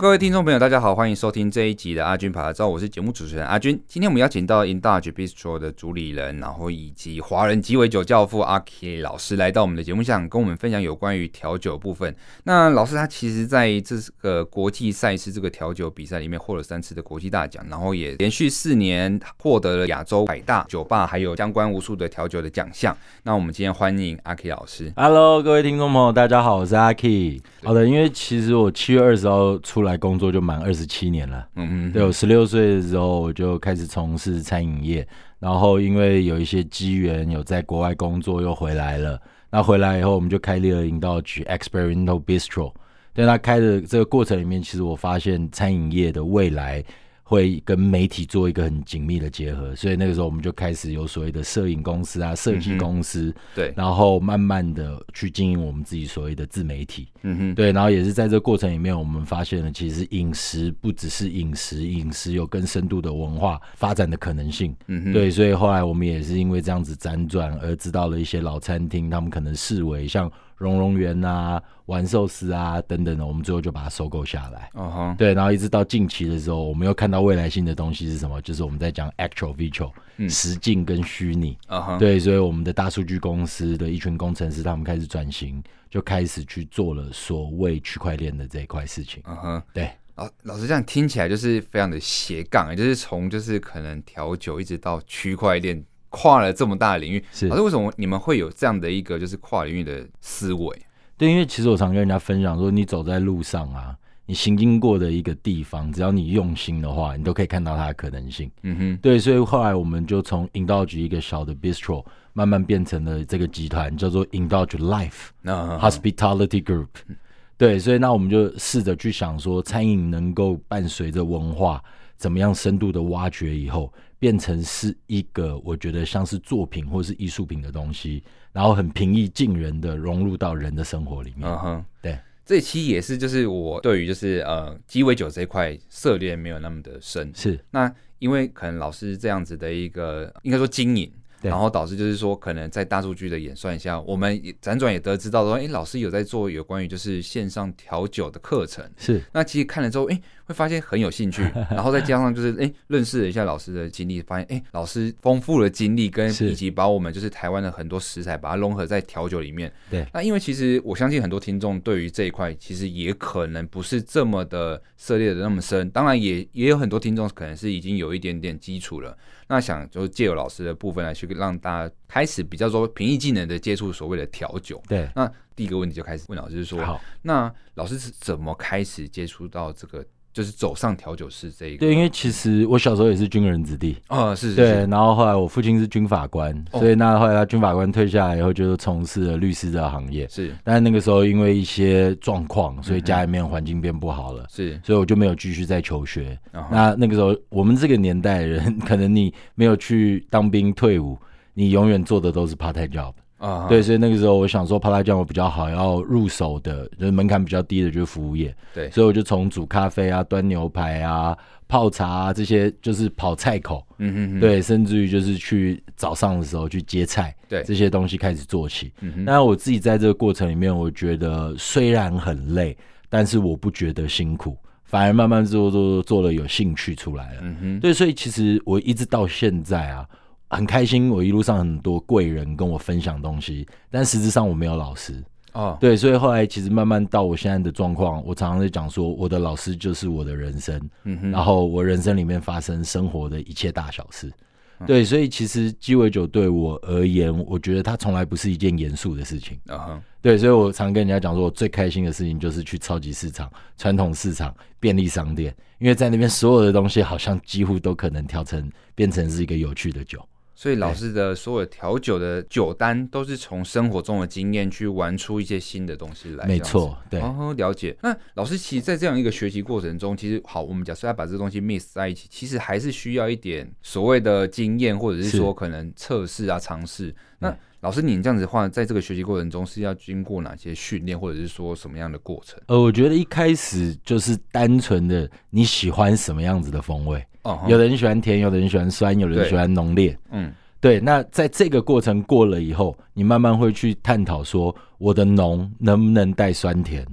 各位听众朋友，大家好，欢迎收听这一集的阿军啪啪照，我是节目主持人阿军。今天我们邀请到 Indulge Bistro 的主理人，然后以及华人鸡尾酒教父阿 K 老师来到我们的节目上，跟我们分享有关于调酒部分。那老师他其实在这个国际赛事这个调酒比赛里面获了三次的国际大奖，然后也连续四年获得了亚洲百大酒吧还有相关无数的调酒的奖项。那我们今天欢迎阿 K 老师。Hello，各位听众朋友，大家好，我是阿 K。好的，因为其实我七月二十号。出来工作就满二十七年了，嗯嗯，对，我十六岁的时候我就开始从事餐饮业，然后因为有一些机缘，有在国外工作又回来了。那回来以后，我们就开立了 Indulge Experimental Bistro。在他开的这个过程里面，其实我发现餐饮业的未来。会跟媒体做一个很紧密的结合，所以那个时候我们就开始有所谓的摄影公司啊、设计公司，嗯、对，然后慢慢的去经营我们自己所谓的自媒体，嗯哼，对，然后也是在这个过程里面，我们发现了其实饮食不只是饮食，饮食有更深度的文化发展的可能性，嗯哼，对，所以后来我们也是因为这样子辗转而知道了一些老餐厅，他们可能视为像。荣荣园啊，玩寿司啊，等等的，我们最后就把它收购下来。嗯哼，对，然后一直到近期的时候，我们又看到未来性的东西是什么？就是我们在讲 actual virtual，嗯，实境跟虚拟。嗯哼，对，所以我们的大数据公司的一群工程师，他们开始转型，就开始去做了所谓区块链的这一块事情。嗯哼，对，老老师这样听起来就是非常的斜杠，就是从就是可能调酒一直到区块链。跨了这么大的领域，是，可是为什么你们会有这样的一个就是跨领域的思维？对，因为其实我常跟人家分享说，你走在路上啊，你行经过的一个地方，只要你用心的话，你都可以看到它的可能性。嗯哼，对，所以后来我们就从 Indulge 一个小的 Bistro，慢慢变成了这个集团，叫做 Indulge Life Hospitality Group。对，所以那我们就试着去想说，餐饮能够伴随着文化，怎么样深度的挖掘以后。变成是一个我觉得像是作品或是艺术品的东西，然后很平易近人的融入到人的生活里面。嗯哼，对，这一期也是就是我对于就是呃鸡尾酒这一块涉猎没有那么的深。是，那因为可能老师这样子的一个应该说经营。然后导致就是说，可能在大数据的演算下，我们辗转也得知到说，哎，老师有在做有关于就是线上调酒的课程。是，那其实看了之后，哎，会发现很有兴趣。然后再加上就是，哎，认识了一下老师的经历，发现，哎，老师丰富的经历跟以及把我们就是台湾的很多食材，把它融合在调酒里面。对。那因为其实我相信很多听众对于这一块，其实也可能不是这么的涉猎的那么深。当然也也有很多听众可能是已经有一点点基础了。那想就借由老师的部分来去让大家开始比较说平易近人的接触所谓的调酒。对，那第一个问题就开始问老师说：好，那老师是怎么开始接触到这个？就是走上调酒师这一个，对，因为其实我小时候也是军人子弟啊，是，是，对，然后后来我父亲是军法官，哦，所以那后来他军法官退下来以后，就从事了律师的行业，是，但是那个时候因为一些状况，所以家里面环境变不好了，是，嗯，所以我就没有继续再求学。那那个时候我们这个年代的人，可能你没有去当兵退伍，你永远做的都是 part time job。啊、uh 对，所以那个时候我想说，帕拉酱我比较好要入手的，就是门槛比较低的，就是服务业。对，所以我就从煮咖啡啊、端牛排啊、泡茶啊这些，就是跑菜口。嗯哼哼。对，甚至于就是去早上的时候去接菜。对，这些东西开始做起。嗯哼。那我自己在这个过程里面，我觉得虽然很累，但是我不觉得辛苦，反而慢慢做做做做了有兴趣出来了。嗯哼。对，所以其实我一直到现在啊。很开心，我一路上很多贵人跟我分享东西，但实质上我没有老师哦。对，所以后来其实慢慢到我现在的状况，我常常在讲说，我的老师就是我的人生，然后我人生里面发生生活的一切大小事。对，所以其实鸡尾酒对我而言，我觉得它从来不是一件严肃的事情啊。对，所以我常跟人家讲说，我最开心的事情就是去超级市场、传统市场、便利商店，因为在那边所有的东西好像几乎都可能调成变成是一个有趣的酒。所以老师的所有调酒的酒单都是从生活中的经验去玩出一些新的东西来。没错，对。然后了解。那老师其实，在这样一个学习过程中，其实好，我们假设要把这个东西 mix 在一起，其实还是需要一点所谓的经验，或者是说可能测试啊、尝试。那老师，你这样子的话，在这个学习过程中是要经过哪些训练，或者是说什么样的过程？呃，我觉得一开始就是单纯的你喜欢什么样子的风味。哦、uh 有的人喜欢甜，有的人喜欢酸，有的人喜欢浓烈。嗯，对。那在这个过程过了以后，你慢慢会去探讨说，我的浓能不能带酸甜？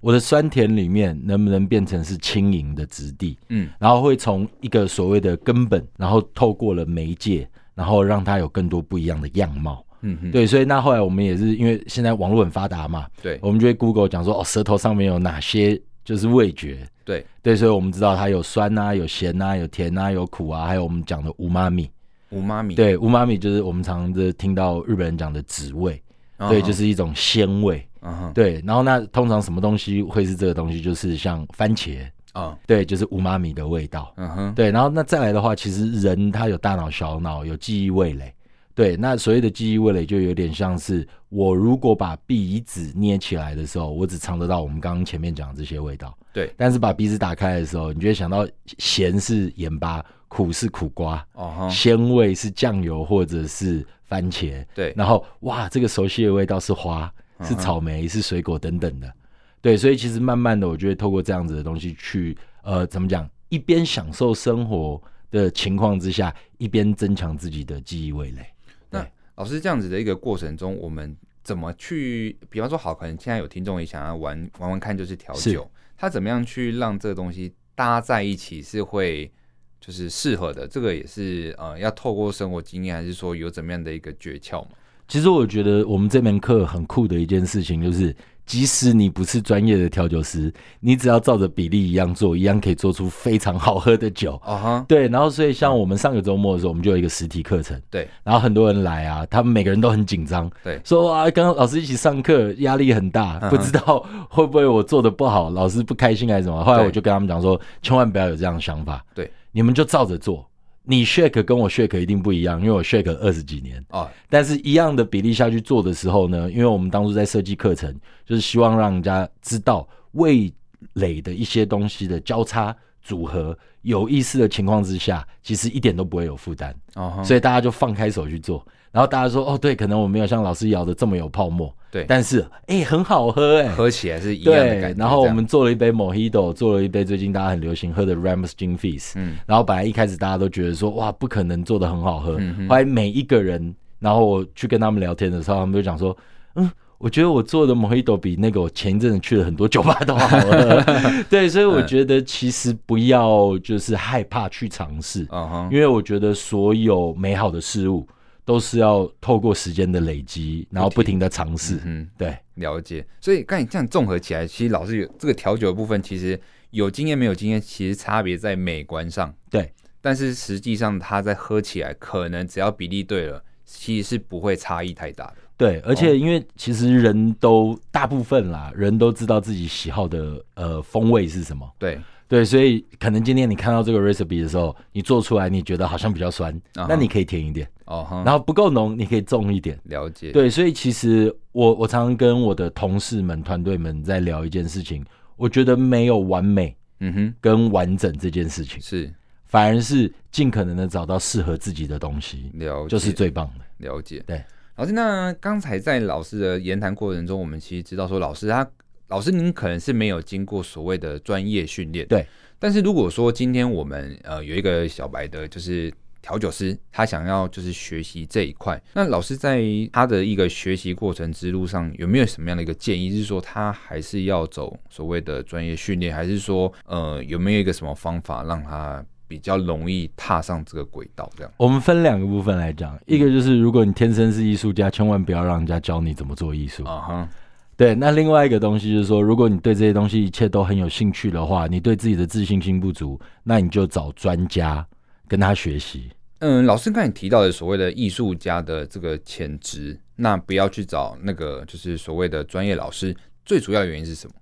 我的酸甜里面能不能变成是轻盈的质地？嗯，然后会从一个所谓的根本，然后透过了媒介，然后让它有更多不一样的样貌。嗯哼，对，所以那后来我们也是因为现在网络很发达嘛，对，我们就会 Google 讲说哦，舌头上面有哪些就是味觉？对对，所以我们知道它有酸啊，有咸啊，有甜啊，有苦啊，还有我们讲的五妈咪。五妈咪，对，五妈咪就是我们常常的听到日本人讲的滋味，对，就是一种鲜味。Uh huh. 对，然后那通常什么东西会是这个东西？就是像番茄啊，uh. 对，就是五妈咪的味道。嗯哼、uh，huh. 对，然后那再来的话，其实人他有大脑、小脑，有记忆味蕾。对，那所谓的记忆味蕾就有点像是我如果把鼻子捏起来的时候，我只尝得到我们刚刚前面讲的这些味道。对，但是把鼻子打开的时候，你就会想到咸是盐巴，苦是苦瓜，哦、uh，鲜、huh. 味是酱油或者是番茄。对，然后哇，这个熟悉的味道是花。是草莓，是水果等等的，对，所以其实慢慢的，我就会透过这样子的东西去，呃，怎么讲？一边享受生活的情况之下，一边增强自己的记忆味蕾。那老师这样子的一个过程中，我们怎么去？比方说，好，可能现在有听众也想要玩玩玩看，就是调酒，他怎么样去让这个东西搭在一起是会就是适合的？这个也是呃，要透过生活经验，还是说有怎么样的一个诀窍嘛？其实我觉得我们这门课很酷的一件事情，就是即使你不是专业的调酒师，你只要照着比例一样做，一样可以做出非常好喝的酒。啊哈、uh，huh. 对。然后所以像我们上个周末的时候，我们就有一个实体课程。对。然后很多人来啊，他们每个人都很紧张。对。说啊，跟老师一起上课，压力很大，不知道会不会我做的不好，老师不开心还是什么。后来我就跟他们讲说，千万不要有这样的想法。对。你们就照着做。你 shake 跟我 shake 一定不一样，因为我 shake 二十几年啊，但是一样的比例下去做的时候呢，因为我们当初在设计课程，就是希望让人家知道味蕾的一些东西的交叉组合，有意思的情况之下，其实一点都不会有负担，哦、uh，huh. 所以大家就放开手去做。然后大家说，哦，对，可能我没有像老师摇的这么有泡沫，对，但是哎、欸，很好喝哎，喝起来是一样的感觉。然后我们做了一杯 Mojito，做了一杯最近大家很流行喝的 Ramos Gin Fizz，嗯，然后本来一开始大家都觉得说，哇，不可能做的很好喝，后来每一个人，然后我去跟他们聊天的时候，他们就讲说，嗯，我觉得我做的 Mojito 比那个我前一阵子去了很多酒吧都好喝，对，所以我觉得其实不要就是害怕去尝试，嗯哼，因为我觉得所有美好的事物。都是要透过时间的累积，然后不停的尝试。嗯，对，了解。所以刚才这样综合起来，其实老师有这个调酒的部分，其实有经验没有经验，其实差别在美观上。对，但是实际上它在喝起来，可能只要比例对了，其实是不会差异太大的。对，而且因为其实人都大部分啦，人都知道自己喜好的呃风味是什么。对。对，所以可能今天你看到这个 recipe 的时候，你做出来你觉得好像比较酸，uh huh. 那你可以甜一点，uh huh. 然后不够浓，你可以重一点。了解。对，所以其实我我常常跟我的同事们、团队们在聊一件事情，我觉得没有完美，嗯哼，跟完整这件事情是，反而是尽可能的找到适合自己的东西，了，就是最棒的。了解。对，老师，那刚才在老师的言谈过程中，我们其实知道说，老师他老师您可能是没有经过所谓的专业训练，对。但是如果说今天我们呃有一个小白的，就是调酒师，他想要就是学习这一块，那老师在他的一个学习过程之路上有没有什么样的一个建议？是说他还是要走所谓的专业训练，还是说呃有没有一个什么方法让他比较容易踏上这个轨道？这样，我们分两个部分来讲，一个就是如果你天生是艺术家，千万不要让人家教你怎么做艺术啊哈。Uh huh. 对，那另外一个东西就是说，如果你对这些东西一切都很有兴趣的话，你对自己的自信心不足，那你就找专家跟他学习。嗯，老师刚才提到的所谓的艺术家的这个潜质，那不要去找那个就是所谓的专业老师，最主要的原因是什么？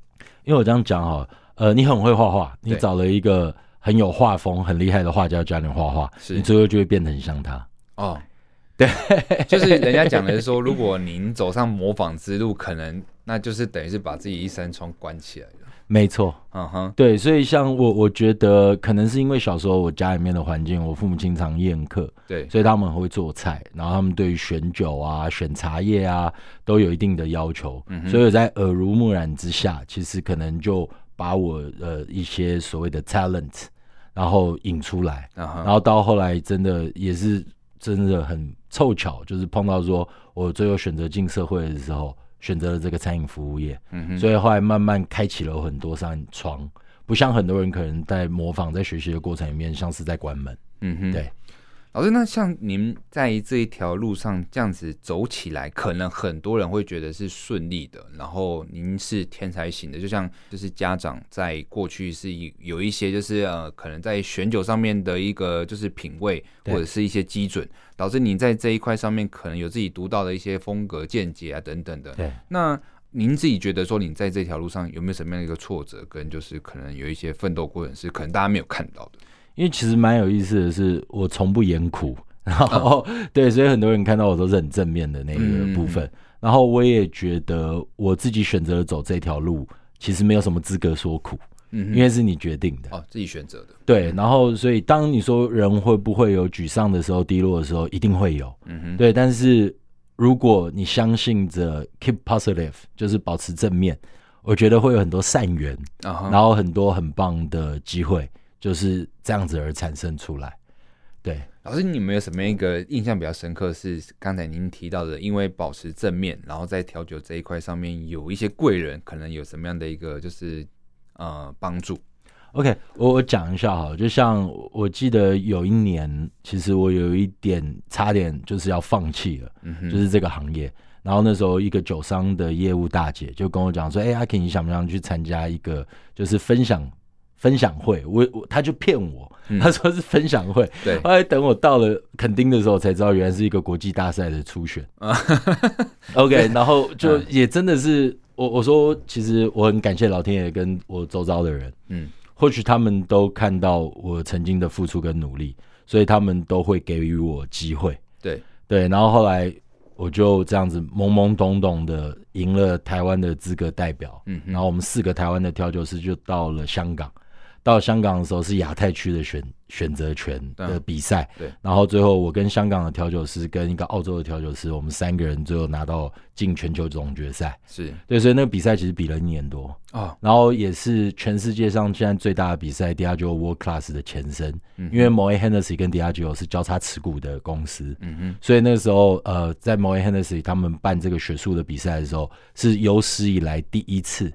因为我这样讲哈，呃，你很会画画，你找了一个很有画风、很厉害的画家教你画画，是你最后就会变得很像他哦。对，就是人家讲的是说，如果您走上模仿之路，可能。那就是等于是把自己一扇窗关起来了。没错，嗯哼，对，所以像我，我觉得可能是因为小时候我家里面的环境，我父母经常宴客，对，所以他们很会做菜，然后他们对于选酒啊、选茶叶啊都有一定的要求，嗯，所以我在耳濡目染之下，其实可能就把我呃一些所谓的 talent，然后引出来，然后到后来真的也是真的很凑巧，就是碰到说我最后选择进社会的时候。选择了这个餐饮服务业。嗯哼，所以后来慢慢开启了很多扇窗，不像很多人可能在模仿，在学习的过程里面，像是在关门。嗯哼，对。老师，那像您在这一条路上这样子走起来，可能很多人会觉得是顺利的。然后您是天才型的，就像就是家长在过去是有一些就是呃，可能在选酒上面的一个就是品味或者是一些基准，导致您在这一块上面可能有自己独到的一些风格见解啊等等的。对。那您自己觉得说，你在这条路上有没有什么样的一个挫折，跟就是可能有一些奋斗过程是可能大家没有看到的？因为其实蛮有意思的是，我从不言苦，然后、嗯、对，所以很多人看到我都是很正面的那个部分。嗯、然后我也觉得我自己选择了走这条路，其实没有什么资格说苦，嗯，因为是你决定的哦，自己选择的。对，然后所以当你说人会不会有沮丧的时候、低落的时候，一定会有，嗯哼，对。但是如果你相信着 keep positive，就是保持正面，我觉得会有很多善缘，啊、然后很多很棒的机会。就是这样子而产生出来。对，老师，你有没有什么一个印象比较深刻？是刚才您提到的，因为保持正面，然后在调酒这一块上面有一些贵人，可能有什么样的一个就是呃帮助？OK，我我讲一下哈，就像我记得有一年，其实我有一点差点就是要放弃了，嗯哼，就是这个行业。然后那时候一个酒商的业务大姐就跟我讲说：“哎，阿 Ken，你想不想去参加一个就是分享？”分享会，我我他就骗我，他说是分享会。嗯、对，后来等我到了垦丁的时候，才知道原来是一个国际大赛的初选。OK，然后就也真的是我我说，其实我很感谢老天爷跟我周遭的人，嗯，或许他们都看到我曾经的付出跟努力，所以他们都会给予我机会。对。对，然后后来我就这样子懵懵懂懂的赢了台湾的资格代表，嗯，然后我们四个台湾的调酒师就到了香港。到香港的时候是亚太区的选选择权的比赛，对，然后最后我跟香港的调酒师跟一个澳洲的调酒师，我们三个人最后拿到进全球总决赛，是。对，所以那个比赛其实比了一年多。啊，然后也是全世界上现在最大的比赛，Diageo World Class 的前身，嗯，因为 Moet Hennessy 跟 Diageo 是交叉持股的公司，嗯嗯，所以那个时候呃，在 Moet Hennessy 他们办这个学术的比赛的时候，是有史以来第一次，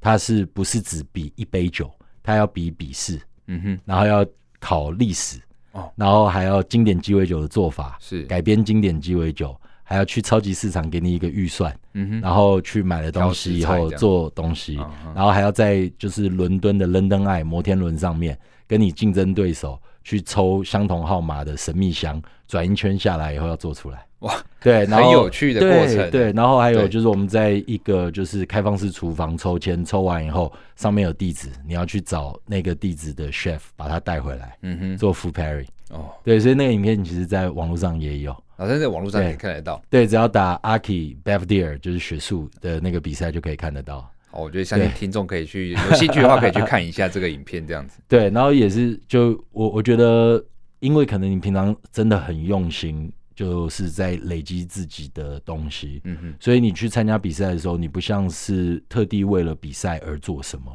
他是不是只比一杯酒？他要比笔试，嗯哼，然后要考历史，哦，然后还要经典鸡尾酒的做法，是。改编经典鸡尾酒，还要去超级市场给你一个预算，嗯哼，然后去买了东西以后做东西，然后还要在就是伦敦的 London Eye 摩天轮上面跟你竞争对手去抽相同号码的神秘箱，转一圈下来以后要做出来。哇，对，然后很有趣的过程。对，对，然后还有就是我们在一个就是开放式厨房抽签，抽完以后上面有地址，你要去找那个地址的 chef 把它带回来，嗯哼，做 food pairing。哦，对，所以那个影片其实在网络上也有，好像在网络上也看得到。对，只要打 Aki Belvedere 就是学术的那个比赛就可以看得到。好，我觉得相信听众可以去有兴趣的话可以去看一下这个影片，这样子。对，然后也是就我我觉得，因为可能你平常真的很用心。就是在累积自己的东西，嗯哼，所以你去参加比赛的时候，你不像是特地为了比赛而做什么，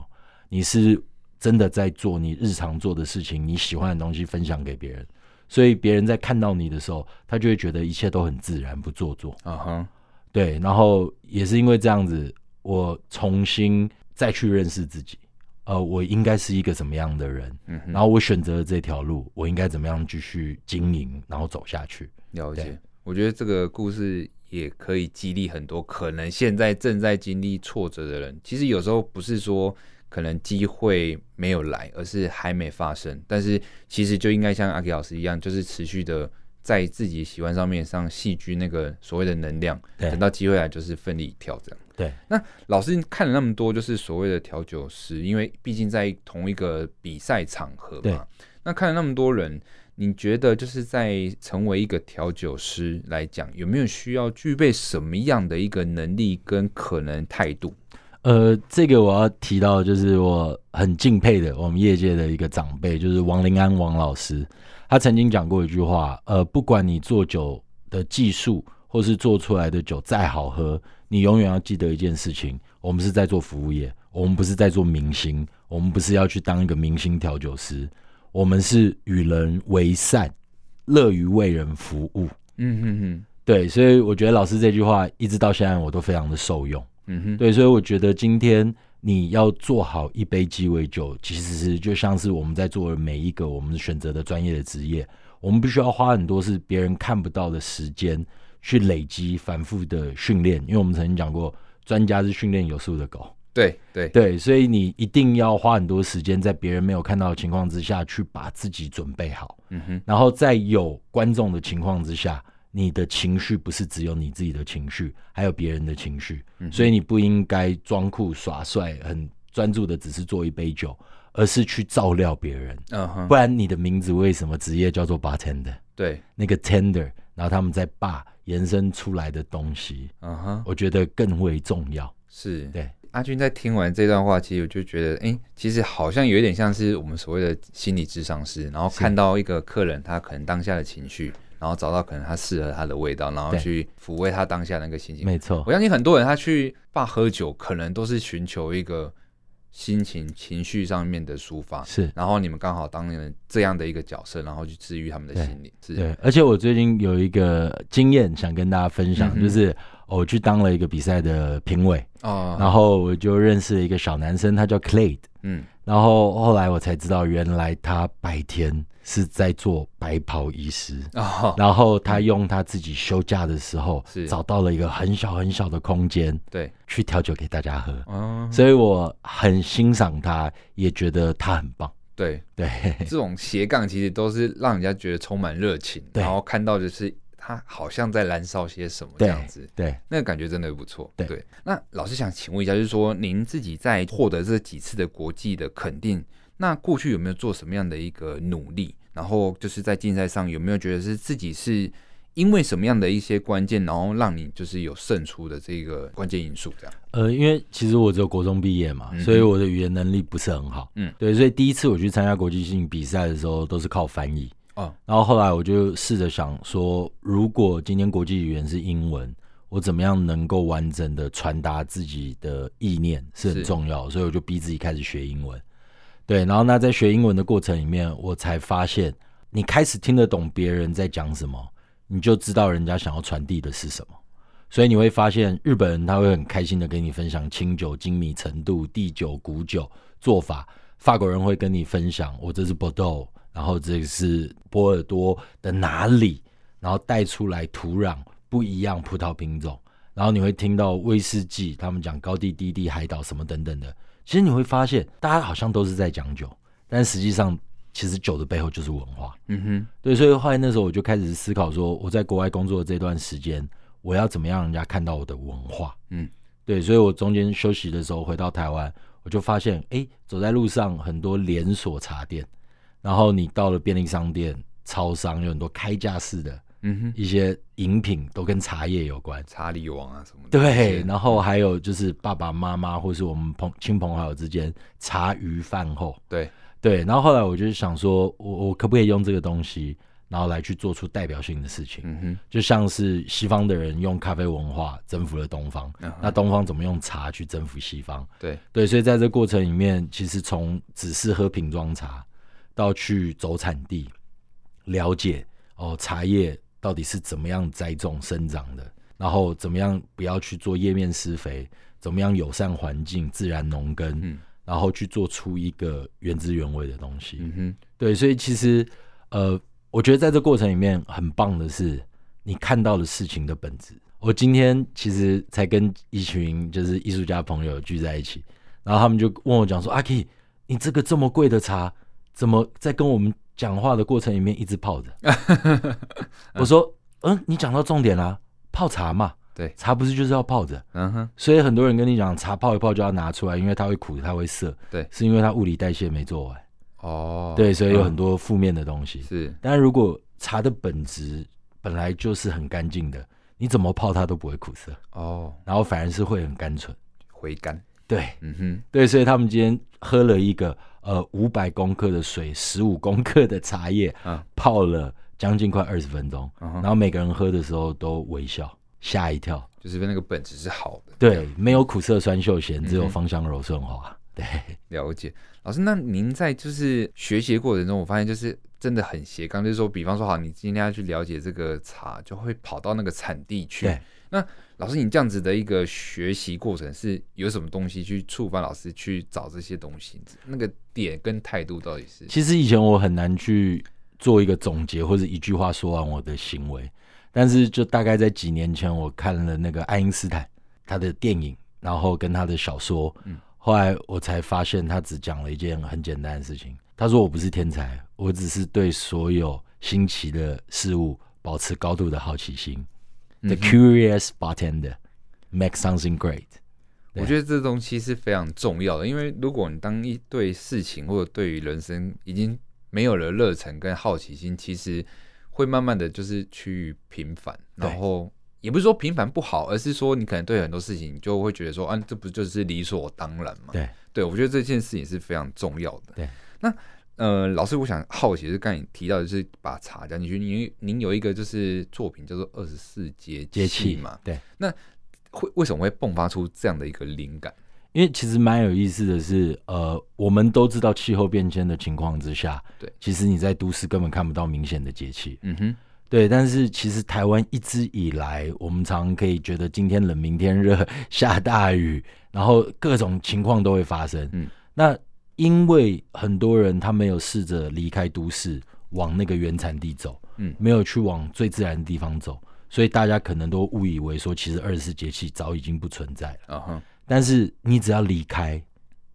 你是真的在做你日常做的事情，你喜欢的东西分享给别人，所以别人在看到你的时候，他就会觉得一切都很自然，不做作，啊哈，对，然后也是因为这样子，我重新再去认识自己，呃，我应该是一个怎么样的人，嗯哼，然后我选择了这条路，我应该怎么样继续经营，然后走下去。了解，我觉得这个故事也可以激励很多可能现在正在经历挫折的人。其实有时候不是说可能机会没有来，而是还没发生。但是其实就应该像阿 K 老师一样，就是持续的在自己喜欢上面上戏剧那个所谓的能量，等到机会来就是奋力一跳这样。对，那老师看了那么多，就是所谓的调酒师，因为毕竟在同一个比赛场合嘛，那看了那么多人。你觉得就是在成为一个调酒师来讲，有没有需要具备什么样的一个能力跟可能态度？呃，这个我要提到，就是我很敬佩的我们业界的一个长辈，就是王林安王老师。他曾经讲过一句话，呃，不管你做酒的技术或是做出来的酒再好喝，你永远要记得一件事情：我们是在做服务业，我们不是在做明星，我们不是要去当一个明星调酒师。我们是与人为善，乐于为人服务。嗯哼哼，对，所以我觉得老师这句话一直到现在我都非常的受用。嗯哼，对，所以我觉得今天你要做好一杯鸡尾酒，其实是就像是我们在做每一个我们选择的专业的职业，我们必须要花很多是别人看不到的时间去累积、反复的训练。因为我们曾经讲过，专家是训练有素的狗。对对对，所以你一定要花很多时间在别人没有看到的情况之下去把自己准备好。嗯哼，然后在有观众的情况之下。你的情绪不是只有你自己的情绪，还有别人的情绪，嗯，所以你不应该装酷耍帅，很专注的只是做一杯酒，而是去照料别人。嗯哼，不然你的名字为什么职业叫做 bartender？对，那个 tender，然后他们在 bar 延伸出来的东西，嗯哼，我觉得更为重要。是对。阿军在听完这段话，其实我就觉得，哎、欸，其实好像有一点像是我们所谓的心理智商师，然后看到一个客人他可能当下的情绪。然后找到可能他适合他的味道，然后去抚慰他当下那个心情。没错，我相信很多人他去爸喝酒，可能都是寻求一个心情、情绪上面的抒发。是，然后你们刚好当了这样的一个角色，然后去治愈他们的心理。是，对。而且我最近有一个经验想跟大家分享，嗯、就是我去当了一个比赛的评委哦，然后我就认识了一个小男生，他叫 Clade。嗯，然后后来我才知道，原来他白天。是在做白袍医师，oh, 然后他用他自己休假的时候，是找到了一个很小很小的空间，对，去调酒给大家喝。Oh. 所以我很欣赏他，也觉得他很棒。对对，这种斜杠其实都是让人家觉得充满热情，然后看到就是他好像在燃烧些什么这样子，对，对那个感觉真的不错。对，对那老师想请问一下，就是说您自己在获得这几次的国际的肯定。那过去有没有做什么样的一个努力？然后就是在竞赛上有没有觉得是自己是因为什么样的一些关键，然后让你就是有胜出的这个关键因素？这样？呃，因为其实我只有国中毕业嘛，嗯，所以我的语言能力不是很好。嗯，对，所以第一次我去参加国际性比赛的时候都是靠翻译。哦，然后后来我就试着想说，如果今天国际语言是英文，我怎么样能够完整的传达自己的意念是很重要，所以我就逼自己开始学英文。对，然后那在学英文的过程里面，我才发现，你开始听得懂别人在讲什么，你就知道人家想要传递的是什么。所以你会发现，日本人他会很开心的跟你分享清酒精米程度、地酒、古酒做法；法国人会跟你分享，我这是波多，然后这个是波尔多的哪里，然后带出来土壤不一样，葡萄品种，然后你会听到威士忌，他们讲高地、低地、海岛什么等等的。其实你会发现，大家好像都是在讲酒，但实际上，其实酒的背后就是文化。嗯哼，对，所以后来那时候我就开始思考说，我在国外工作的这段时间，我要怎么样让人家看到我的文化？嗯，对，所以我中间休息的时候回到台湾，我就发现，哎，走在路上很多连锁茶店，然后你到了便利商店、超商，有很多开架式的。嗯哼，一些饮品都跟茶叶有关，茶里王啊什么的。对，然后还有就是爸爸妈妈或是我们朋亲朋好友之间茶余饭后。对对，然后后来我就想说，我我可不可以用这个东西，然后来去做出代表性的事情？嗯哼，就像是西方的人用咖啡文化征服了东方，嗯，那东方怎么用茶去征服西方？对对，所以在这过程里面，其实从只是喝瓶装茶，到去走产地，了解哦茶叶。到底是怎么样栽种生长的？然后怎么样不要去做叶面施肥？怎么样友善环境、自然农耕？嗯，然后去做出一个原汁原味的东西。嗯哼，对，所以其实呃，我觉得在这过程里面很棒的是，你看到了事情的本质。我今天其实才跟一群就是艺术家朋友聚在一起，然后他们就问我讲说：“阿 Key，你这个这么贵的茶，怎么在跟我们？”讲话的过程里面一直泡着，我说，嗯，你讲到重点啦，泡茶嘛，对，茶不是就是要泡着，嗯哼，所以很多人跟你讲茶泡一泡就要拿出来，因为它会苦，它会涩，对，是因为它物理代谢没做完，哦，对，所以有很多负面的东西，是，但如果茶的本质本来就是很干净的，你怎么泡它都不会苦涩，哦，然后反而是会很甘醇，回甘，对，嗯哼，对，所以他们今天喝了一个。呃，五百公克的水，十五公克的茶叶，嗯，泡了将近快二十分钟，嗯，然后每个人喝的时候都微笑，吓一跳，就是那个本质是好的，对，没有苦涩酸秀咸，只有芳香柔顺滑，对，了解，老师，那您在就是学习过程中，我发现就是真的很斜杠，就是说，比方说，好，你今天要去了解这个茶，就会跑到那个产地去。对。那老师，你这样子的一个学习过程是有什么东西去触发老师去找这些东西？那个点跟态度到底是？其实以前我很难去做一个总结，或者一句话说完我的行为。但是就大概在几年前，我看了那个爱因斯坦他的电影，然后跟他的小说。嗯。后来我才发现，他只讲了一件很简单的事情。他说：“我不是天才，我只是对所有新奇的事物保持高度的好奇心。嗯” The curious bartender makes something great。我觉得这东西是非常重要的，因为如果你当一对事情或者对于人生已经没有了热忱跟好奇心，其实会慢慢的就是趋于平凡，然后。也不是说平凡不好，而是说你可能对很多事情就会觉得说，啊，这不就是理所当然嘛？对，对我觉得这件事情是非常重要的。对，那呃，老师，我想好奇是刚才你提到的是把茶讲进去，您您有一个就是作品叫做二十四节气嘛？对，那会为什么会迸发出这样的一个灵感？因为其实蛮有意思的是，呃，我们都知道气候变迁的情况之下，对，其实你在都市根本看不到明显的节气。嗯哼。对，但是其实台湾一直以来，我们常常可以觉得今天冷，明天热，下大雨，然后各种情况都会发生。嗯，那因为很多人他没有试着离开都市，往那个原产地走，嗯，没有去往最自然的地方走，所以大家可能都误以为说，其实二十四节气早已经不存在了。但是你只要离开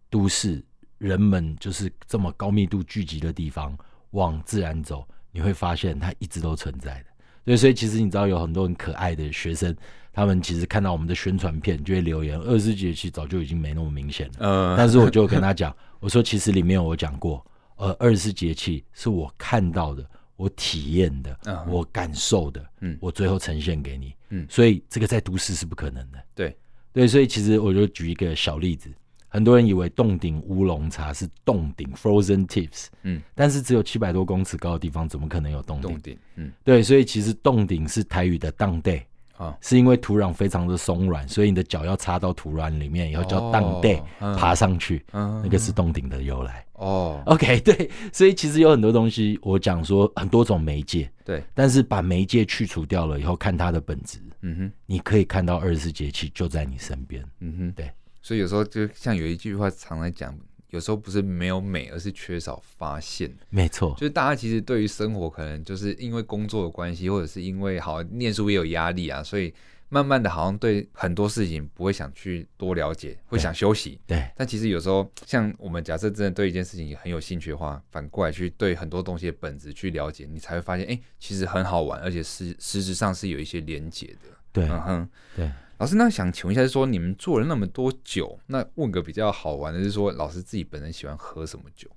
都市，人们就是这么高密度聚集的地方，往自然走。你会发现它一直都存在的，对，所以其实你知道有很多很可爱的学生，他们其实看到我们的宣传片就会留言，二十四节气早就已经没那么明显了。嗯，但是我就跟他讲，我说其实里面我讲过，呃，二十四节气是我看到的，我体验的，我感受的，嗯，我最后呈现给你，嗯，所以这个在都市是不可能的。对，对，所以其实我就举一个小例子。很多人以为洞顶乌龙茶是洞顶 （frozen tips），嗯，但是只有七百多公尺高的地方，怎么可能有洞顶？嗯，对，所以其实洞顶是台语的当 day 啊，是因为土壤非常的松软，所以你的脚要插到土壤里面以后叫当 day 爬上去，那个是洞顶的由来。哦，OK，对，所以其实有很多东西，我讲说很多种媒介，对，但是把媒介去除掉了以后，看它的本质，嗯哼，你可以看到二十四节气就在你身边，嗯哼，对。所以有时候就像有一句话常来讲，有时候不是没有美，而是缺少发现。没错，就是大家其实对于生活，可能就是因为工作的关系，或者是因为好念书也有压力啊，所以慢慢的好像对很多事情不会想去多了解，会想休息。对。但其实有时候，像我们假设真的对一件事情很有兴趣的话，反过来去对很多东西的本质去了解，你才会发现，哎、欸，其实很好玩，而且实实质上是有一些连结的。对，嗯哼，对。老师，那想请问一下，是说你们做了那么多酒，那问个比较好玩的是说，老师自己本人喜欢喝什么酒？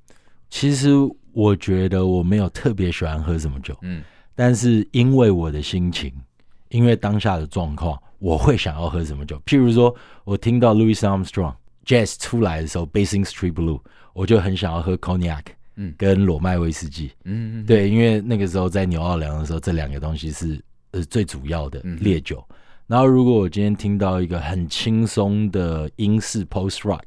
其实我觉得我没有特别喜欢喝什么酒，嗯，但是因为我的心情，因为当下的状况，我会想要喝什么酒。譬如说，我听到 Louis Armstrong Jazz 出来的时候，Basing Street Blue，我就很想要喝 Cognac，嗯，跟裸麦威士忌，嗯嗯，对，因为那个时候在纽奥良的时候，这两个东西是呃最主要的烈酒。嗯然后，如果我今天听到一个很轻松的英式 post rock，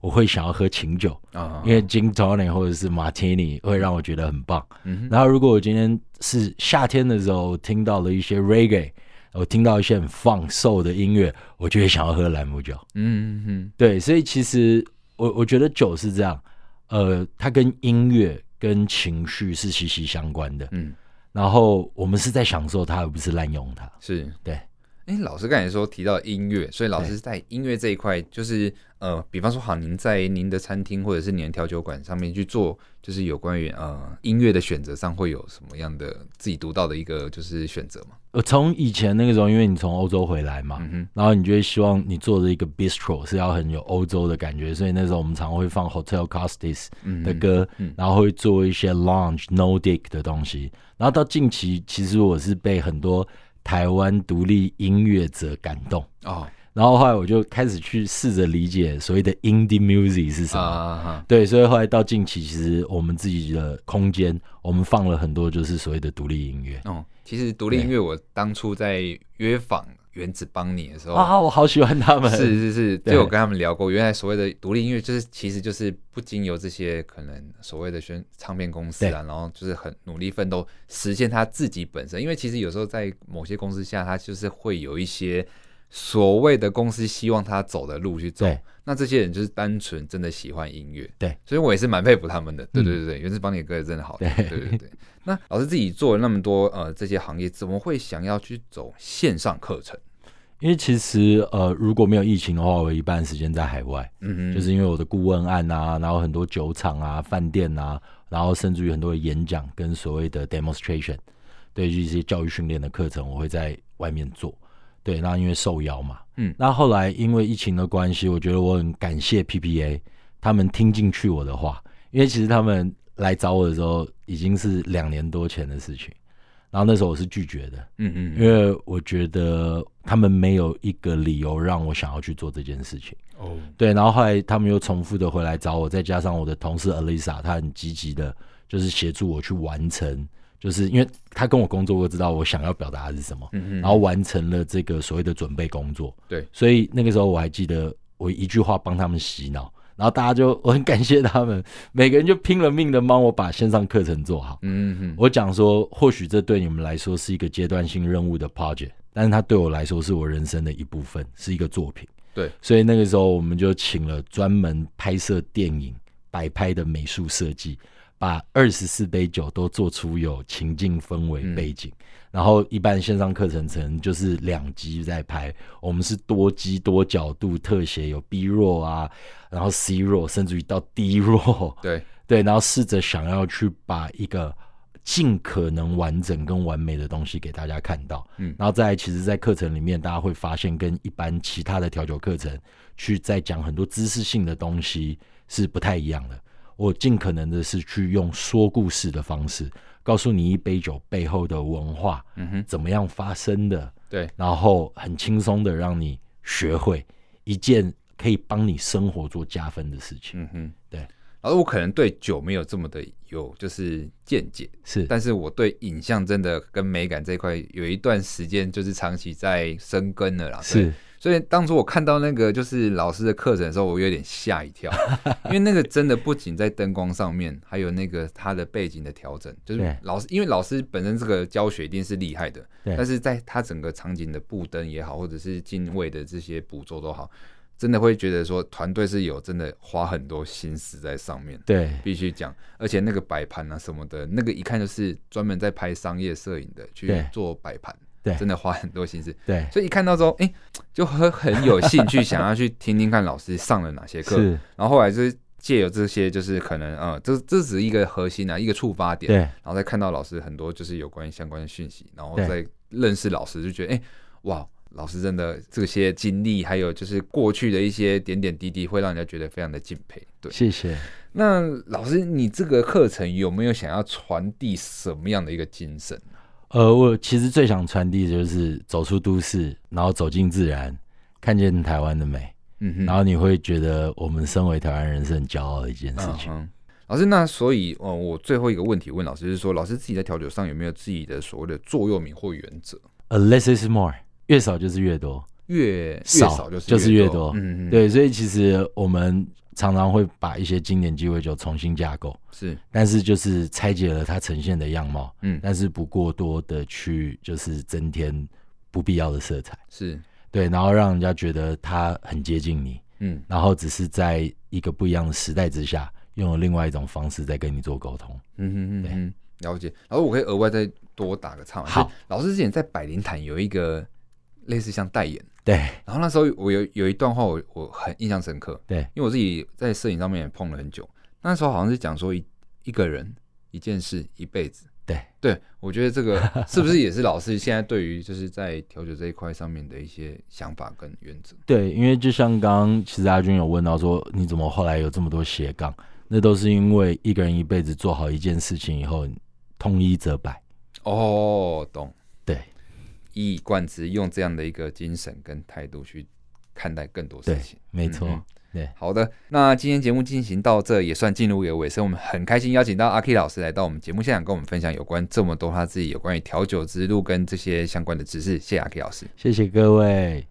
我会想要喝琴酒啊，因为 gin tonic 或者是 martini 会让我觉得很棒。嗯、然后，如果我今天是夏天的时候听到了一些 reggae，我听到一些很放 soul 的音乐，我就会想要喝兰姆酒。嗯嗯，对，所以其实我我觉得酒是这样，呃，它跟音乐跟情绪是息息相关的。嗯，然后我们是在享受它，而不是滥用它。是对。哎，老师刚才说提到音乐，所以老师在音乐这一块，就是呃，比方说，好，您在您的餐厅或者是您的调酒馆上面去做，就是有关于呃音乐的选择上，会有什么样的自己独到的一个就是选择吗？呃，从以前那个时候，因为你从欧洲回来嘛，嗯，然后你就会希望你做的一个 bistro 是要很有欧洲的感觉，所以那时候我们常会放 Hotel Costis 的歌，嗯嗯、然后会做一些 lounge Nordic 的东西，然后到近期，其实我是被很多。台湾独立音乐者感动哦，然后后来我就开始去试着理解所谓的 indie music 是什么。啊、对，所以后来到近期，其实我们自己的空间，我们放了很多就是所谓的独立音乐。哦，其实独立音乐我当初在约访原子帮你的时候啊，我好喜欢他们。是是是，就有跟他们聊过，原来所谓的独立音乐，就是其实就是不经由这些可能所谓的宣唱片公司啊，然后就是很努力奋斗，实现他自己本身。因为其实有时候在某些公司下，他就是会有一些所谓的公司希望他走的路去走。那这些人就是单纯真的喜欢音乐。对，所以我也是蛮佩服他们的。对对对对，原子邦尼的歌也真的好听。对对对。那老师自己做了那么多呃这些行业，怎么会想要去走线上课程？因为其实呃如果没有疫情的话，我有一半时间在海外，嗯哼，就是因为我的顾问案啊，然后很多酒厂啊、饭店啊，然后甚至于很多的演讲跟所谓的 demonstration，对于一些教育训练的课程，我会在外面做。对，那因为受邀嘛，嗯，那后来因为疫情的关系，我觉得我很感谢 PPA，他们听进去我的话，因为其实他们。来找我的时候已经是两年多前的事情，然后那时候我是拒绝的，嗯嗯，因为我觉得他们没有一个理由让我想要去做这件事情，哦，对，然后后来他们又重复的回来找我，再加上我的同事 Alisa，她很积极的，就是协助我去完成，就是因为他跟我工作过，知道我想要表达的是什么，嗯嗯，然后完成了这个所谓的准备工作，对，所以那个时候我还记得我一句话帮他们洗脑。然后大家就我很感谢他们，每个人就拼了命的帮我把线上课程做好。嗯哼，我讲说，或许这对你们来说是一个阶段性任务的 project，但是它对我来说是我人生的一部分，是一个作品。对，所以那个时候我们就请了专门拍摄电影摆拍的美术设计。把二十四杯酒都做出有情境氛围背景，嗯，然后一般线上课程层就是两机在拍，我们是多机多角度特写，有 B roll 啊，然后 C roll，甚至于到 D roll，对。对，然后试着想要去把一个尽可能完整跟完美的东西给大家看到，嗯，然后再其实，在课程里面大家会发现跟一般其他的调酒课程去在讲很多知识性的东西是不太一样的。我尽可能的是去用说故事的方式，告诉你一杯酒背后的文化，嗯哼，怎么样发生的，对，然后很轻松的让你学会一件可以帮你生活做加分的事情，嗯哼，对。然后我可能对酒没有这么的有就是见解，是，但是我对影像真的跟美感这一块有一段时间就是长期在深耕了啦，是。所以当初我看到那个就是老师的课程的时候，我有点吓一跳，因为那个真的不仅在灯光上面，还有那个他的背景的调整，就是老师，因为老师本身这个教学一定是厉害的，但是在他整个场景的布灯也好，或者是镜位的这些捕捉都好，真的会觉得说团队是有真的花很多心思在上面，对，必须讲，而且那个摆盘啊什么的，那个一看就是专门在拍商业摄影的去做摆盘。对，真的花很多心思。对，所以一看到之后，哎、欸，就很很有兴趣，想要去听听看老师上了哪些课。然后后来就是借由这些，就是可能，呃，这这只是一个核心啊，一个触发点。对。然后再看到老师很多就是有关相关的讯息，然后再认识老师，就觉得，哎、欸，哇，老师真的这些经历，还有就是过去的一些点点滴滴，会让人家觉得非常的敬佩。对，谢谢。那老师，你这个课程有没有想要传递什么样的一个精神？呃，我其实最想传递的就是走出都市，然后走进自然，看见台湾的美。嗯哼，然后你会觉得我们身为台湾人是很骄傲的一件事情。嗯、老师，那所以，哦，我最后一个问题问老师，就是说，老师自己在调酒上有没有自己的所谓的座右铭或原则？A less is more，越少就是越多，越少就是就是越多。嗯嗯，对，所以其实我们。常常会把一些经典鸡尾酒重新架构，是，但是就是拆解了它呈现的样貌，嗯，但是不过多的去就是增添不必要的色彩，是。对，然后让人家觉得它很接近你，嗯，然后只是在一个不一样的时代之下，用了另外一种方式在跟你做沟通，嗯哼哼，嗯，了解。然后我可以额外再多打个岔，好，老师之前在百灵坛有一个类似像代言。对，然后那时候我有有一段话我我很印象深刻，对，因为我自己在摄影上面也碰了很久，那时候好像是讲说一一个人一件事一辈子，对对，我觉得这个 是不是也是老师现在对于就是在调酒这一块上面的一些想法跟原则？对，因为就像刚刚其实阿军有问到说你怎么后来有这么多斜杠，那都是因为一个人一辈子做好一件事情以后，通一则百。哦，懂。一以贯之，用这样的一个精神跟态度去看待更多事情，没错、嗯。对，好的，那今天节目进行到这也算进入一个尾声，我们很开心邀请到阿 K 老师来到我们节目现场，跟我们分享有关这么多他自己有关于调酒之路跟这些相关的知识。谢谢阿 K 老师，谢谢各位。